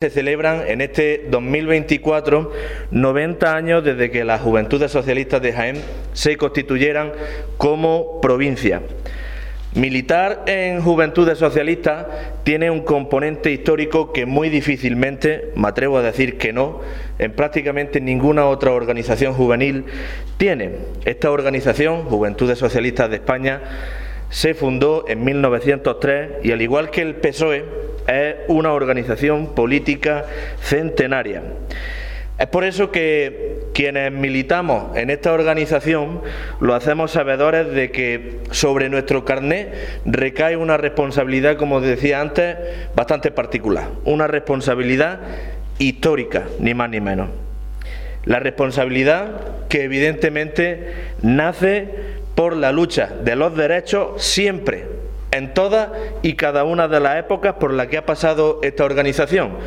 Se celebran en este 2024 90 años desde que las Juventudes Socialistas de Jaén se constituyeran como provincia. Militar en Juventudes Socialistas tiene un componente histórico que muy difícilmente, me atrevo a decir que no, en prácticamente ninguna otra organización juvenil tiene. Esta organización, Juventudes Socialistas de España, se fundó en 1903 y al igual que el PSOE es una organización política centenaria. Es por eso que quienes militamos en esta organización lo hacemos sabedores de que sobre nuestro carné recae una responsabilidad, como decía antes, bastante particular, una responsabilidad histórica, ni más ni menos. La responsabilidad que evidentemente nace por la lucha de los derechos siempre, en todas y cada una de las épocas por las que ha pasado esta organización.